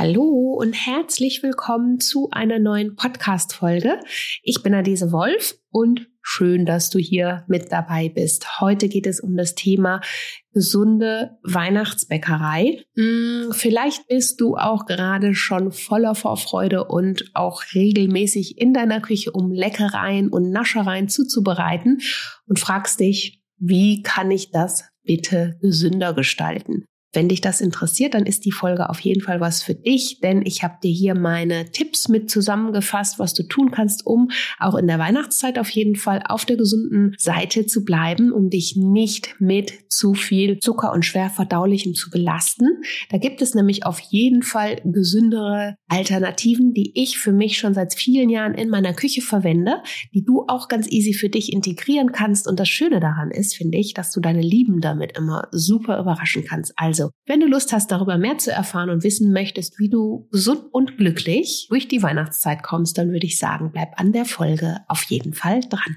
Hallo und herzlich willkommen zu einer neuen Podcast-Folge. Ich bin Adese Wolf und schön, dass du hier mit dabei bist. Heute geht es um das Thema gesunde Weihnachtsbäckerei. Hm, vielleicht bist du auch gerade schon voller Vorfreude und auch regelmäßig in deiner Küche, um Leckereien und Naschereien zuzubereiten und fragst dich, wie kann ich das bitte gesünder gestalten? Wenn dich das interessiert, dann ist die Folge auf jeden Fall was für dich, denn ich habe dir hier meine Tipps mit zusammengefasst, was du tun kannst, um auch in der Weihnachtszeit auf jeden Fall auf der gesunden Seite zu bleiben, um dich nicht mit zu viel Zucker und schwer verdaulichem zu belasten. Da gibt es nämlich auf jeden Fall gesündere Alternativen, die ich für mich schon seit vielen Jahren in meiner Küche verwende, die du auch ganz easy für dich integrieren kannst. Und das Schöne daran ist, finde ich, dass du deine Lieben damit immer super überraschen kannst. Also also, wenn du Lust hast, darüber mehr zu erfahren und wissen möchtest, wie du gesund und glücklich durch die Weihnachtszeit kommst, dann würde ich sagen, bleib an der Folge auf jeden Fall dran.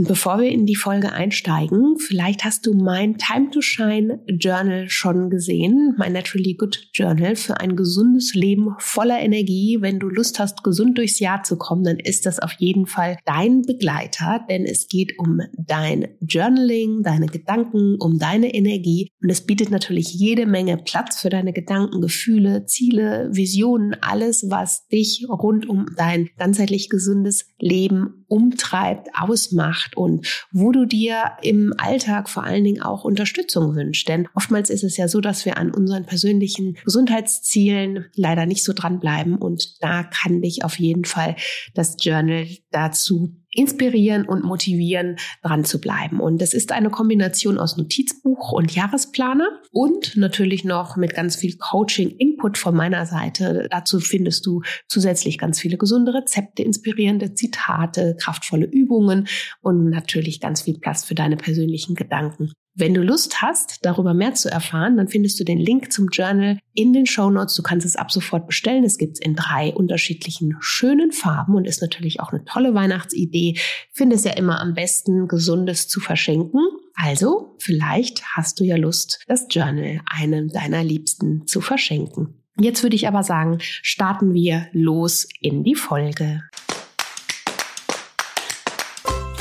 Und bevor wir in die Folge einsteigen, vielleicht hast du mein Time to Shine Journal schon gesehen, mein Naturally Good Journal für ein gesundes Leben voller Energie. Wenn du Lust hast, gesund durchs Jahr zu kommen, dann ist das auf jeden Fall dein Begleiter, denn es geht um dein Journaling, deine Gedanken, um deine Energie und es bietet natürlich jede Menge Platz für deine Gedanken, Gefühle, Ziele, Visionen, alles, was dich rund um dein ganzheitlich gesundes Leben umtreibt, ausmacht macht und wo du dir im Alltag vor allen Dingen auch Unterstützung wünschst. Denn oftmals ist es ja so, dass wir an unseren persönlichen Gesundheitszielen leider nicht so dranbleiben und da kann dich auf jeden Fall das Journal dazu inspirieren und motivieren, dran zu bleiben. Und das ist eine Kombination aus Notizbuch und Jahresplaner und natürlich noch mit ganz viel Coaching-Input von meiner Seite. Dazu findest du zusätzlich ganz viele gesunde Rezepte, inspirierende Zitate, kraftvolle Übungen und natürlich ganz viel Platz für deine persönlichen Gedanken. Wenn du Lust hast, darüber mehr zu erfahren, dann findest du den Link zum Journal in den Show Notes. Du kannst es ab sofort bestellen. Es gibt es in drei unterschiedlichen schönen Farben und ist natürlich auch eine tolle Weihnachtsidee. Finde es ja immer am besten, Gesundes zu verschenken. Also, vielleicht hast du ja Lust, das Journal einem deiner Liebsten zu verschenken. Jetzt würde ich aber sagen, starten wir los in die Folge.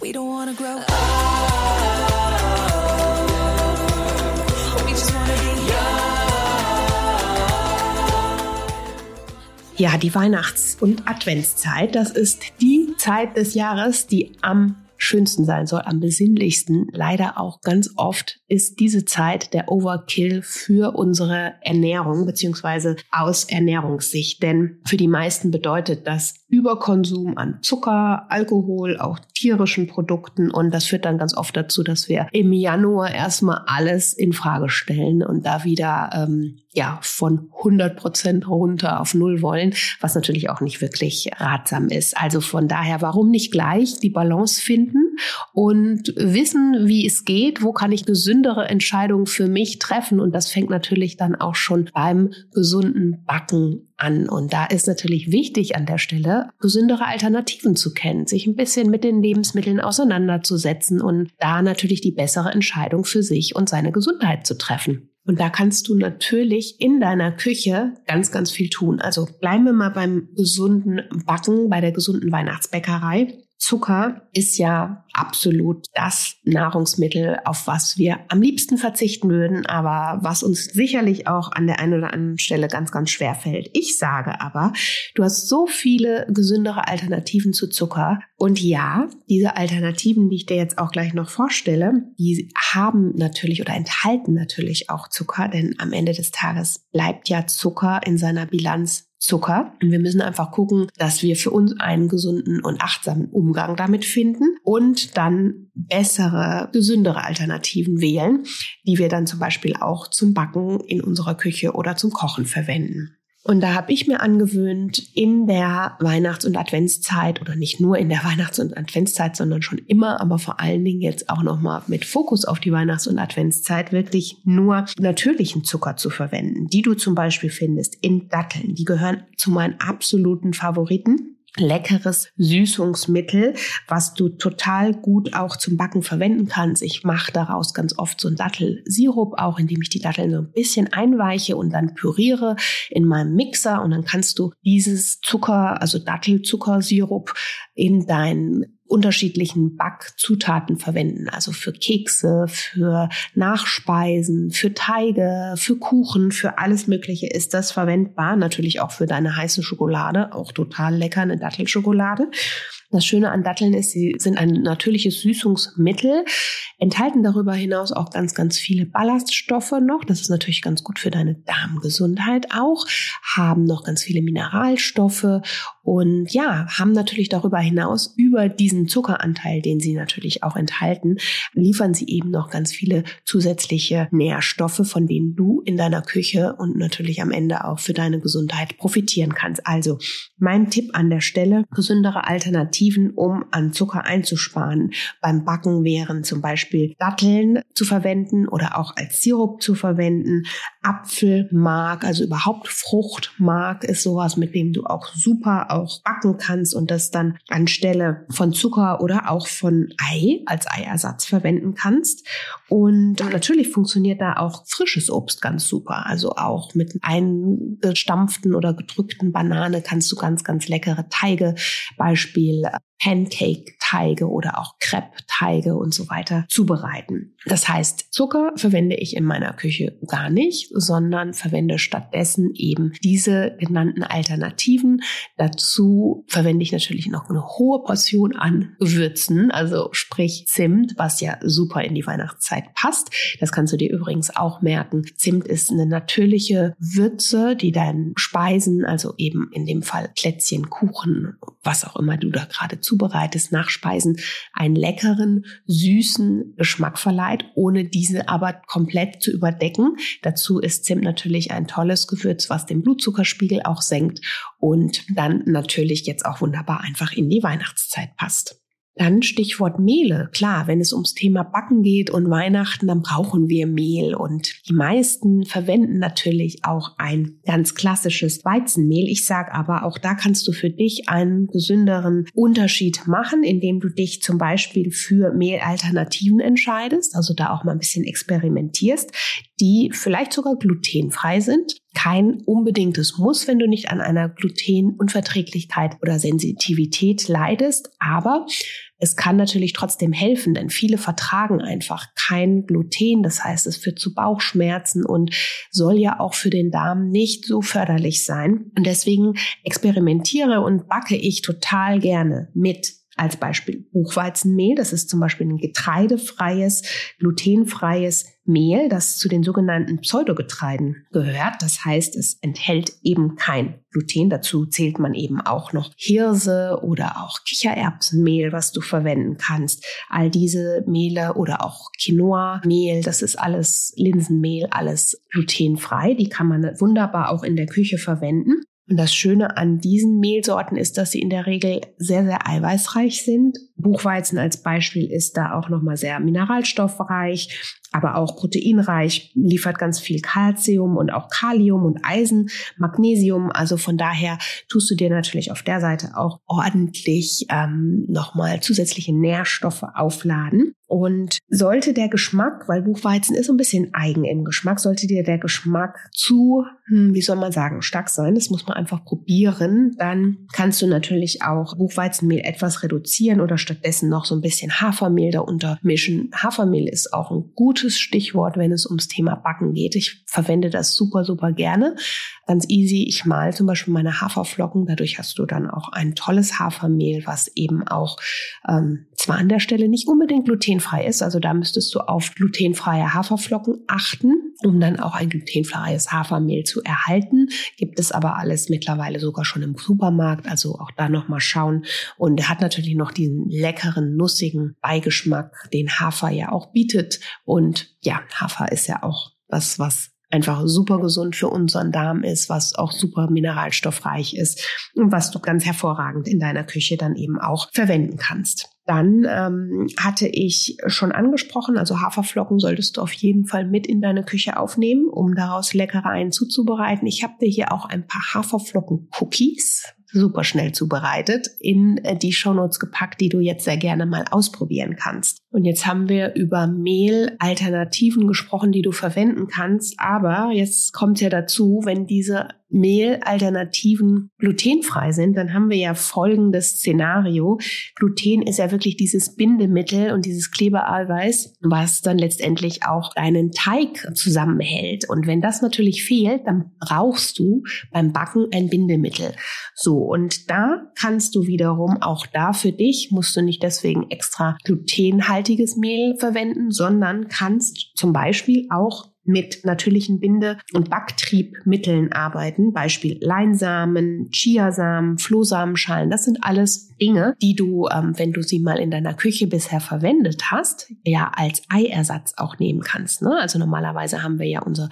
We don't wanna grow up. Ja, die Weihnachts- und Adventszeit, das ist die Zeit des Jahres, die am schönsten sein soll, am besinnlichsten. Leider auch ganz oft ist diese Zeit der Overkill für unsere Ernährung beziehungsweise aus Ernährungssicht. Denn für die meisten bedeutet das Überkonsum an Zucker, Alkohol, auch tierischen Produkten. Und das führt dann ganz oft dazu, dass wir im Januar erstmal alles in Frage stellen und da wieder ähm, ja von 100 Prozent runter auf Null wollen, was natürlich auch nicht wirklich ratsam ist. Also von daher, warum nicht gleich die Balance finden und wissen, wie es geht, wo kann ich gesündere Entscheidungen für mich treffen. Und das fängt natürlich dann auch schon beim gesunden Backen an. Und da ist natürlich wichtig an der Stelle, gesündere Alternativen zu kennen, sich ein bisschen mit den Lebensmitteln auseinanderzusetzen und da natürlich die bessere Entscheidung für sich und seine Gesundheit zu treffen. Und da kannst du natürlich in deiner Küche ganz, ganz viel tun. Also bleiben wir mal beim gesunden Backen, bei der gesunden Weihnachtsbäckerei. Zucker ist ja absolut das Nahrungsmittel, auf was wir am liebsten verzichten würden, aber was uns sicherlich auch an der einen oder anderen Stelle ganz, ganz schwer fällt. Ich sage aber, du hast so viele gesündere Alternativen zu Zucker. Und ja, diese Alternativen, die ich dir jetzt auch gleich noch vorstelle, die haben natürlich oder enthalten natürlich auch Zucker, denn am Ende des Tages bleibt ja Zucker in seiner Bilanz Zucker. Und wir müssen einfach gucken, dass wir für uns einen gesunden und achtsamen Umgang damit finden und dann bessere, gesündere Alternativen wählen, die wir dann zum Beispiel auch zum Backen in unserer Küche oder zum Kochen verwenden. Und da habe ich mir angewöhnt, in der Weihnachts- und Adventszeit oder nicht nur in der Weihnachts- und Adventszeit, sondern schon immer, aber vor allen Dingen jetzt auch nochmal mit Fokus auf die Weihnachts- und Adventszeit, wirklich nur natürlichen Zucker zu verwenden, die du zum Beispiel findest in Datteln. Die gehören zu meinen absoluten Favoriten leckeres Süßungsmittel, was du total gut auch zum Backen verwenden kannst. Ich mache daraus ganz oft so einen Dattelsirup, auch indem ich die Datteln so ein bisschen einweiche und dann püriere in meinem Mixer und dann kannst du dieses Zucker, also Dattelzuckersirup in dein unterschiedlichen Backzutaten verwenden. Also für Kekse, für Nachspeisen, für Teige, für Kuchen, für alles Mögliche ist das verwendbar. Natürlich auch für deine heiße Schokolade, auch total lecker, eine Dattelschokolade. Das Schöne an Datteln ist, sie sind ein natürliches Süßungsmittel, enthalten darüber hinaus auch ganz, ganz viele Ballaststoffe noch. Das ist natürlich ganz gut für deine Darmgesundheit auch, haben noch ganz viele Mineralstoffe und ja, haben natürlich darüber hinaus über diesen Zuckeranteil, den sie natürlich auch enthalten, liefern sie eben noch ganz viele zusätzliche Nährstoffe, von denen du in deiner Küche und natürlich am Ende auch für deine Gesundheit profitieren kannst. Also mein Tipp an der Stelle, gesündere Alternativen Alternativen, um an Zucker einzusparen. Beim Backen wären zum Beispiel Datteln zu verwenden oder auch als Sirup zu verwenden. Apfelmark, also überhaupt Fruchtmark ist sowas, mit dem du auch super auch backen kannst und das dann anstelle von Zucker oder auch von Ei als Eiersatz verwenden kannst. Und natürlich funktioniert da auch frisches Obst ganz super. Also auch mit eingestampften oder gedrückten Banane kannst du ganz, ganz leckere Teige, Beispiel Pancake-Teige oder auch Crepe-Teige und so weiter zubereiten. Das heißt, Zucker verwende ich in meiner Küche gar nicht, sondern verwende stattdessen eben diese genannten Alternativen. Dazu verwende ich natürlich noch eine hohe Portion an Gewürzen, also sprich Zimt, was ja super in die Weihnachtszeit passt. Das kannst du dir übrigens auch merken. Zimt ist eine natürliche Würze, die deinen Speisen, also eben in dem Fall Plätzchen, Kuchen, was auch immer du da gerade zubereitest, Nachspeisen, einen leckeren, süßen Geschmack verleiht, ohne diese aber komplett zu überdecken. Dazu ist Zimt natürlich ein tolles Gewürz, was den Blutzuckerspiegel auch senkt und dann natürlich jetzt auch wunderbar einfach in die Weihnachtszeit passt. Dann Stichwort Mehle. Klar, wenn es ums Thema Backen geht und Weihnachten, dann brauchen wir Mehl. Und die meisten verwenden natürlich auch ein ganz klassisches Weizenmehl. Ich sage aber, auch da kannst du für dich einen gesünderen Unterschied machen, indem du dich zum Beispiel für Mehlalternativen entscheidest, also da auch mal ein bisschen experimentierst, die vielleicht sogar glutenfrei sind kein unbedingtes Muss, wenn du nicht an einer Glutenunverträglichkeit oder Sensitivität leidest. Aber es kann natürlich trotzdem helfen, denn viele vertragen einfach kein Gluten. Das heißt, es führt zu Bauchschmerzen und soll ja auch für den Darm nicht so förderlich sein. Und deswegen experimentiere und backe ich total gerne mit als Beispiel Buchweizenmehl. Das ist zum Beispiel ein getreidefreies, glutenfreies Mehl, das zu den sogenannten Pseudogetreiden gehört. Das heißt, es enthält eben kein Gluten. Dazu zählt man eben auch noch Hirse oder auch Kichererbsenmehl, was du verwenden kannst. All diese Mehle oder auch Quinoa-Mehl, das ist alles Linsenmehl, alles glutenfrei. Die kann man wunderbar auch in der Küche verwenden. Und das Schöne an diesen Mehlsorten ist, dass sie in der Regel sehr, sehr eiweißreich sind. Buchweizen als Beispiel ist da auch nochmal sehr mineralstoffreich aber auch proteinreich, liefert ganz viel Kalzium und auch Kalium und Eisen, Magnesium. Also von daher tust du dir natürlich auf der Seite auch ordentlich ähm, nochmal zusätzliche Nährstoffe aufladen. Und sollte der Geschmack, weil Buchweizen ist ein bisschen eigen im Geschmack, sollte dir der Geschmack zu, hm, wie soll man sagen, stark sein, das muss man einfach probieren, dann kannst du natürlich auch Buchweizenmehl etwas reduzieren oder stattdessen noch so ein bisschen Hafermehl darunter mischen. Hafermehl ist auch ein gutes Stichwort, wenn es ums Thema Backen geht. Ich verwende das super, super gerne. Ganz easy. Ich mal zum Beispiel meine Haferflocken. Dadurch hast du dann auch ein tolles Hafermehl, was eben auch ähm, zwar an der Stelle nicht unbedingt glutenfrei ist, also da müsstest du auf glutenfreie Haferflocken achten, um dann auch ein glutenfreies Hafermehl zu erhalten. Gibt es aber alles mittlerweile sogar schon im Supermarkt, also auch da nochmal schauen. Und er hat natürlich noch diesen leckeren, nussigen Beigeschmack, den Hafer ja auch bietet. Und ja, Hafer ist ja auch was, was einfach super gesund für unseren Darm ist, was auch super mineralstoffreich ist und was du ganz hervorragend in deiner Küche dann eben auch verwenden kannst. Dann ähm, hatte ich schon angesprochen, also Haferflocken solltest du auf jeden Fall mit in deine Küche aufnehmen, um daraus Leckereien zuzubereiten. Ich habe dir hier auch ein paar Haferflocken-Cookies super schnell zubereitet, in äh, die Shownotes gepackt, die du jetzt sehr gerne mal ausprobieren kannst. Und jetzt haben wir über Mehlalternativen gesprochen, die du verwenden kannst. Aber jetzt kommt ja dazu, wenn diese Mehlalternativen glutenfrei sind, dann haben wir ja folgendes Szenario. Gluten ist ja wirklich dieses Bindemittel und dieses Klebereiweiß, was dann letztendlich auch deinen Teig zusammenhält. Und wenn das natürlich fehlt, dann brauchst du beim Backen ein Bindemittel. So, und da kannst du wiederum auch da für dich, musst du nicht deswegen extra glutenhaltiges Mehl verwenden, sondern kannst zum Beispiel auch mit natürlichen Binde- und Backtriebmitteln arbeiten. Beispiel Leinsamen, Chiasamen, Flohsamenschalen. Das sind alles Dinge, die du, ähm, wenn du sie mal in deiner Küche bisher verwendet hast, ja als Eiersatz auch nehmen kannst. Ne? Also normalerweise haben wir ja unser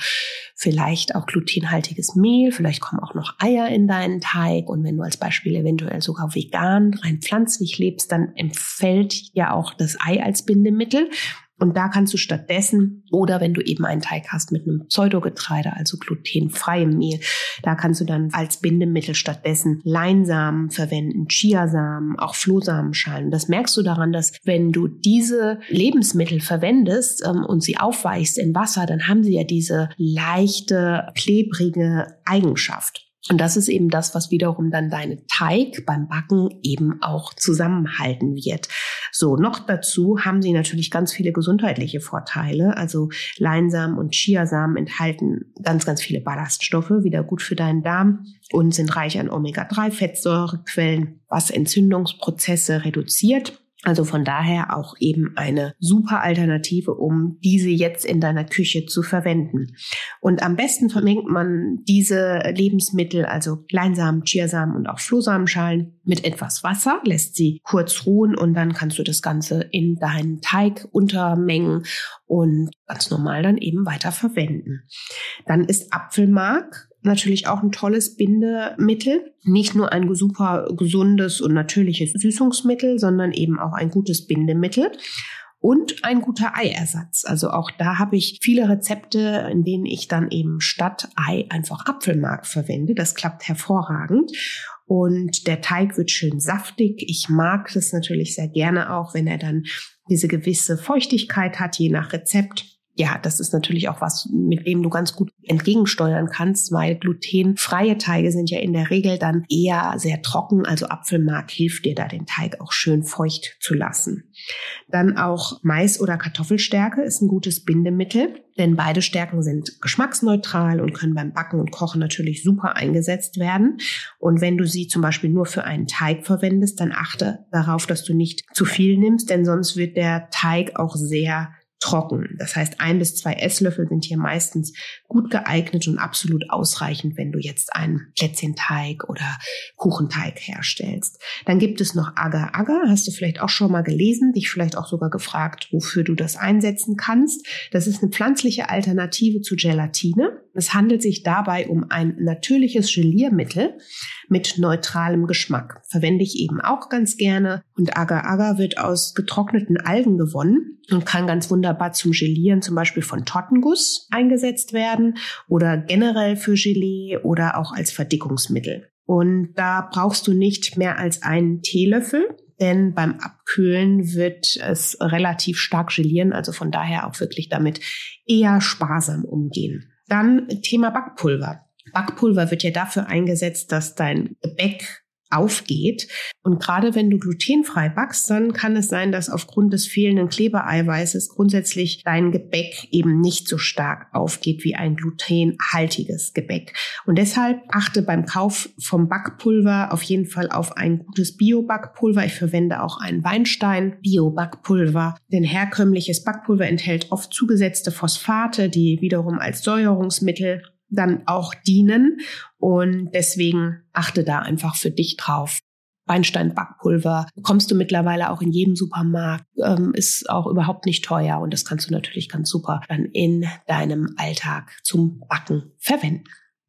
vielleicht auch glutenhaltiges Mehl, vielleicht kommen auch noch Eier in deinen Teig. Und wenn du als Beispiel eventuell sogar vegan, rein pflanzlich lebst, dann empfällt ja auch das Ei als Bindemittel. Und da kannst du stattdessen, oder wenn du eben einen Teig hast mit einem Pseudogetreide, also glutenfreiem Mehl, da kannst du dann als Bindemittel stattdessen Leinsamen verwenden, Chiasamen, auch Flohsamenschalen. Das merkst du daran, dass wenn du diese Lebensmittel verwendest ähm, und sie aufweichst in Wasser, dann haben sie ja diese leichte, klebrige Eigenschaft. Und das ist eben das, was wiederum dann deine Teig beim Backen eben auch zusammenhalten wird. So, noch dazu haben sie natürlich ganz viele gesundheitliche Vorteile. Also Leinsamen und Chiasamen enthalten ganz, ganz viele Ballaststoffe, wieder gut für deinen Darm und sind reich an Omega-3-Fettsäurequellen, was Entzündungsprozesse reduziert also von daher auch eben eine super Alternative, um diese jetzt in deiner Küche zu verwenden. Und am besten vermengt man diese Lebensmittel, also Leinsamen, Chiasamen und auch Flohsamenschalen mit etwas Wasser, lässt sie kurz ruhen und dann kannst du das Ganze in deinen Teig untermengen und ganz normal dann eben weiter verwenden. Dann ist Apfelmark natürlich auch ein tolles Bindemittel. Nicht nur ein super gesundes und natürliches Süßungsmittel, sondern eben auch ein gutes Bindemittel und ein guter Eiersatz. Also auch da habe ich viele Rezepte, in denen ich dann eben statt Ei einfach Apfelmark verwende. Das klappt hervorragend. Und der Teig wird schön saftig. Ich mag das natürlich sehr gerne auch, wenn er dann diese gewisse Feuchtigkeit hat, je nach Rezept ja, das ist natürlich auch was, mit dem du ganz gut entgegensteuern kannst, weil glutenfreie Teige sind ja in der Regel dann eher sehr trocken. Also Apfelmark hilft dir da, den Teig auch schön feucht zu lassen. Dann auch Mais- oder Kartoffelstärke ist ein gutes Bindemittel, denn beide Stärken sind geschmacksneutral und können beim Backen und Kochen natürlich super eingesetzt werden. Und wenn du sie zum Beispiel nur für einen Teig verwendest, dann achte darauf, dass du nicht zu viel nimmst, denn sonst wird der Teig auch sehr trocken. Das heißt, ein bis zwei Esslöffel sind hier meistens gut geeignet und absolut ausreichend, wenn du jetzt einen Plätzchenteig oder Kuchenteig herstellst. Dann gibt es noch Agar-Agar, hast du vielleicht auch schon mal gelesen, dich vielleicht auch sogar gefragt, wofür du das einsetzen kannst. Das ist eine pflanzliche Alternative zu Gelatine. Es handelt sich dabei um ein natürliches Geliermittel mit neutralem Geschmack. Verwende ich eben auch ganz gerne. Und Agar-Agar wird aus getrockneten Algen gewonnen und kann ganz wunderbar zum Gelieren zum Beispiel von Tortenguss eingesetzt werden oder generell für Gelee oder auch als Verdickungsmittel. Und da brauchst du nicht mehr als einen Teelöffel, denn beim Abkühlen wird es relativ stark gelieren, also von daher auch wirklich damit eher sparsam umgehen. Dann Thema Backpulver. Backpulver wird ja dafür eingesetzt, dass dein Gebäck aufgeht. Und gerade wenn du glutenfrei backst, dann kann es sein, dass aufgrund des fehlenden Klebereiweißes grundsätzlich dein Gebäck eben nicht so stark aufgeht wie ein glutenhaltiges Gebäck. Und deshalb achte beim Kauf vom Backpulver auf jeden Fall auf ein gutes Bio-Backpulver. Ich verwende auch ein Weinstein Bio-Backpulver, denn herkömmliches Backpulver enthält oft zugesetzte Phosphate, die wiederum als Säuerungsmittel dann auch dienen. Und deswegen achte da einfach für dich drauf. Weinstein-Backpulver bekommst du mittlerweile auch in jedem Supermarkt, ähm, ist auch überhaupt nicht teuer und das kannst du natürlich ganz super dann in deinem Alltag zum Backen verwenden.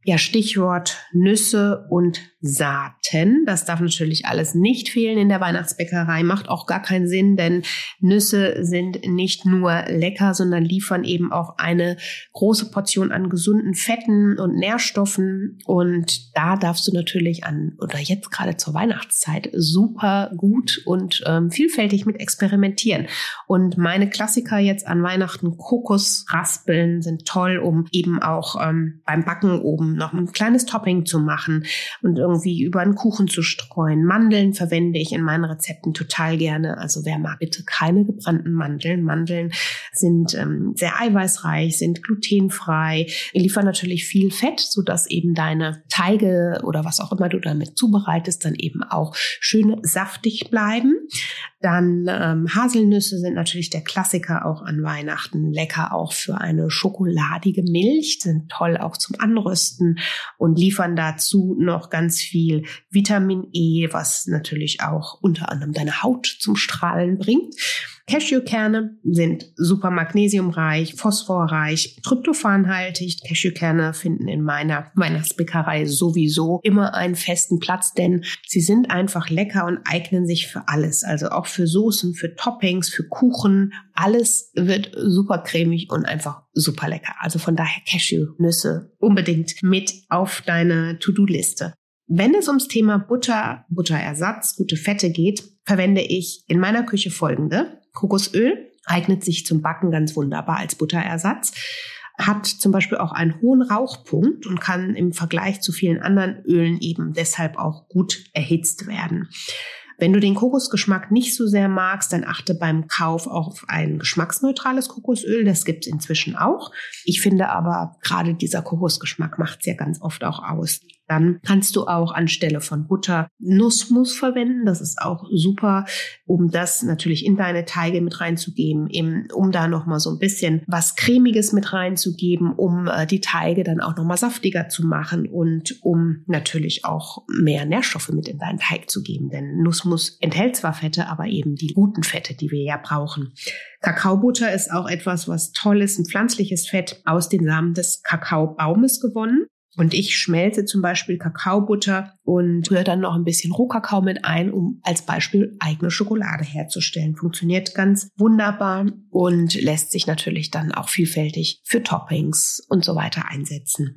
Ja, Stichwort Nüsse und Saaten. Das darf natürlich alles nicht fehlen in der Weihnachtsbäckerei. Macht auch gar keinen Sinn, denn Nüsse sind nicht nur lecker, sondern liefern eben auch eine große Portion an gesunden Fetten und Nährstoffen. Und da darfst du natürlich an, oder jetzt gerade zur Weihnachtszeit, super gut und ähm, vielfältig mit experimentieren. Und meine Klassiker jetzt an Weihnachten, Kokosraspeln sind toll, um eben auch ähm, beim Backen oben noch ein kleines Topping zu machen und irgendwie über einen Kuchen zu streuen. Mandeln verwende ich in meinen Rezepten total gerne. Also wer mag bitte keine gebrannten Mandeln. Mandeln sind ähm, sehr eiweißreich, sind glutenfrei, liefern natürlich viel Fett, so dass eben deine Teige oder was auch immer du damit zubereitest, dann eben auch schön saftig bleiben. Dann ähm, Haselnüsse sind natürlich der Klassiker auch an Weihnachten. Lecker auch für eine schokoladige Milch, sind toll auch zum Anrüsten und liefern dazu noch ganz viel Vitamin E, was natürlich auch unter anderem deine Haut zum Strahlen bringt. Cashewkerne sind super magnesiumreich, phosphorreich, tryptophanhaltig. Cashewkerne finden in meiner Weihnachtsbäckerei sowieso immer einen festen Platz, denn sie sind einfach lecker und eignen sich für alles. Also auch für Soßen, für Toppings, für Kuchen. Alles wird super cremig und einfach super lecker. Also von daher Cashewnüsse unbedingt mit auf deine To-Do-Liste. Wenn es ums Thema Butter, Butterersatz, gute Fette geht, verwende ich in meiner Küche folgende. Kokosöl eignet sich zum Backen ganz wunderbar als Butterersatz hat zum Beispiel auch einen hohen Rauchpunkt und kann im Vergleich zu vielen anderen Ölen eben deshalb auch gut erhitzt werden. Wenn du den Kokosgeschmack nicht so sehr magst, dann achte beim Kauf auf ein geschmacksneutrales Kokosöl. Das gibt's inzwischen auch. Ich finde aber gerade dieser Kokosgeschmack macht's ja ganz oft auch aus. Dann kannst du auch anstelle von Butter Nussmus verwenden. Das ist auch super, um das natürlich in deine Teige mit reinzugeben, eben, um da nochmal so ein bisschen was Cremiges mit reinzugeben, um äh, die Teige dann auch nochmal saftiger zu machen und um natürlich auch mehr Nährstoffe mit in deinen Teig zu geben. Denn Nussmus enthält zwar Fette, aber eben die guten Fette, die wir ja brauchen. Kakaobutter ist auch etwas, was toll ist, ein pflanzliches Fett aus den Samen des Kakaobaumes gewonnen. Und ich schmelze zum Beispiel Kakaobutter und rühre dann noch ein bisschen Rohkakao mit ein, um als Beispiel eigene Schokolade herzustellen. Funktioniert ganz wunderbar und lässt sich natürlich dann auch vielfältig für Toppings und so weiter einsetzen.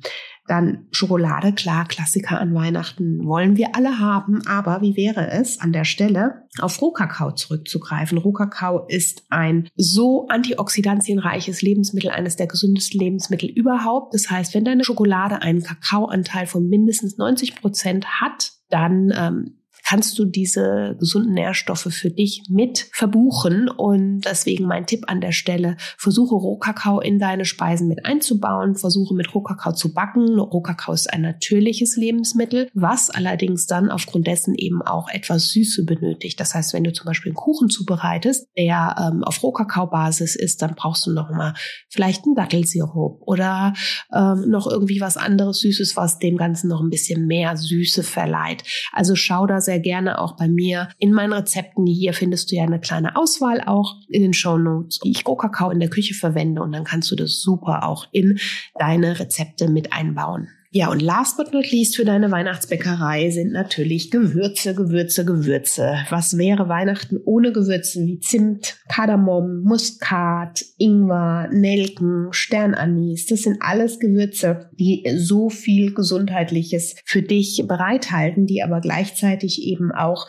Dann Schokolade, klar, Klassiker an Weihnachten wollen wir alle haben, aber wie wäre es an der Stelle auf Rohkakao zurückzugreifen? Rohkakao ist ein so antioxidantienreiches Lebensmittel, eines der gesündesten Lebensmittel überhaupt. Das heißt, wenn deine Schokolade einen Kakaoanteil von mindestens 90 Prozent hat, dann ähm, kannst du diese gesunden Nährstoffe für dich mit verbuchen. Und deswegen mein Tipp an der Stelle, versuche Rohkakao in deine Speisen mit einzubauen, versuche mit Rohkakao zu backen. Rohkakao ist ein natürliches Lebensmittel, was allerdings dann aufgrund dessen eben auch etwas Süße benötigt. Das heißt, wenn du zum Beispiel einen Kuchen zubereitest, der ähm, auf Rohkakao-Basis ist, dann brauchst du noch mal vielleicht einen Dattelsirup oder ähm, noch irgendwie was anderes Süßes, was dem Ganzen noch ein bisschen mehr Süße verleiht. Also schau da sehr gerne auch bei mir in meinen Rezepten. Hier findest du ja eine kleine Auswahl auch in den Show Notes, wie ich Rohkakao in der Küche verwende und dann kannst du das super auch in deine Rezepte mit einbauen. Ja, und last but not least für deine Weihnachtsbäckerei sind natürlich Gewürze, Gewürze, Gewürze. Was wäre Weihnachten ohne Gewürze wie Zimt, Kardamom, Muskat, Ingwer, Nelken, Sternanis? Das sind alles Gewürze, die so viel Gesundheitliches für dich bereithalten, die aber gleichzeitig eben auch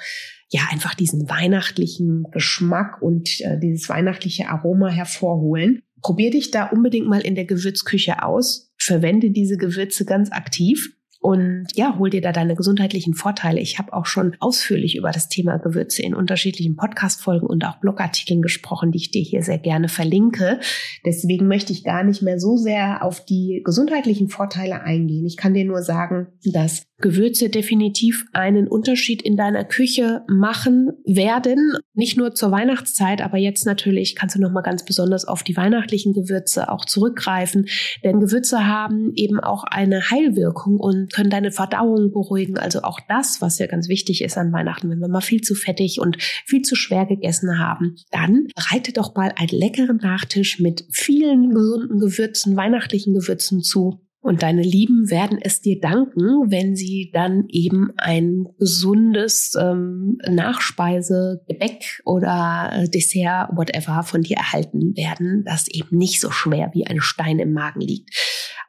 ja einfach diesen weihnachtlichen Geschmack und äh, dieses weihnachtliche Aroma hervorholen. Probier dich da unbedingt mal in der Gewürzküche aus verwende diese Gewürze ganz aktiv und ja, hol dir da deine gesundheitlichen Vorteile. Ich habe auch schon ausführlich über das Thema Gewürze in unterschiedlichen Podcast-Folgen und auch Blogartikeln gesprochen, die ich dir hier sehr gerne verlinke. Deswegen möchte ich gar nicht mehr so sehr auf die gesundheitlichen Vorteile eingehen. Ich kann dir nur sagen, dass Gewürze definitiv einen Unterschied in deiner Küche machen werden. Nicht nur zur Weihnachtszeit, aber jetzt natürlich kannst du nochmal ganz besonders auf die weihnachtlichen Gewürze auch zurückgreifen. Denn Gewürze haben eben auch eine Heilwirkung und können deine Verdauung beruhigen. Also auch das, was ja ganz wichtig ist an Weihnachten, wenn wir mal viel zu fettig und viel zu schwer gegessen haben, dann bereite doch mal einen leckeren Nachtisch mit vielen gesunden Gewürzen, weihnachtlichen Gewürzen zu und deine Lieben werden es dir danken, wenn sie dann eben ein gesundes ähm, Nachspeise, Gebäck oder äh, Dessert, whatever, von dir erhalten werden, das eben nicht so schwer wie ein Stein im Magen liegt.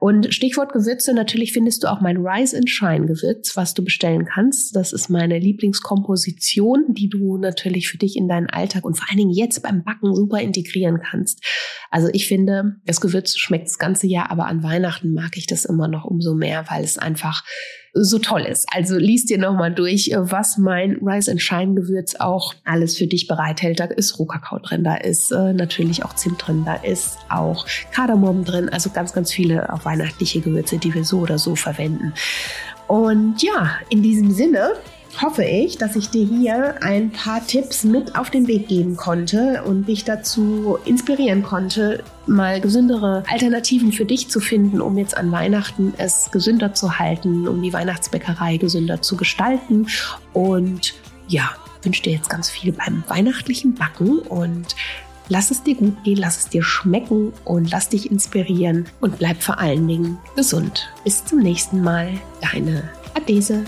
Und Stichwort Gewürze, natürlich findest du auch mein Rise and Shine Gewürz, was du bestellen kannst. Das ist meine Lieblingskomposition, die du natürlich für dich in deinen Alltag und vor allen Dingen jetzt beim Backen super integrieren kannst. Also ich finde, das Gewürz schmeckt das ganze Jahr, aber an Weihnachten mag ich das immer noch umso mehr, weil es einfach so toll ist. Also liest dir nochmal durch, was mein Rise and Shine Gewürz auch alles für dich bereithält. Da ist Rohkakao drin, da ist äh, natürlich auch Zimt drin, da ist auch Kardamom drin. Also ganz, ganz viele auch weihnachtliche Gewürze, die wir so oder so verwenden. Und ja, in diesem Sinne hoffe ich, dass ich dir hier ein paar Tipps mit auf den Weg geben konnte und dich dazu inspirieren konnte, mal gesündere Alternativen für dich zu finden, um jetzt an Weihnachten es gesünder zu halten, um die Weihnachtsbäckerei gesünder zu gestalten. Und ja, wünsche dir jetzt ganz viel beim weihnachtlichen Backen und Lass es dir gut gehen, lass es dir schmecken und lass dich inspirieren und bleib vor allen Dingen gesund. Bis zum nächsten Mal, deine Adese.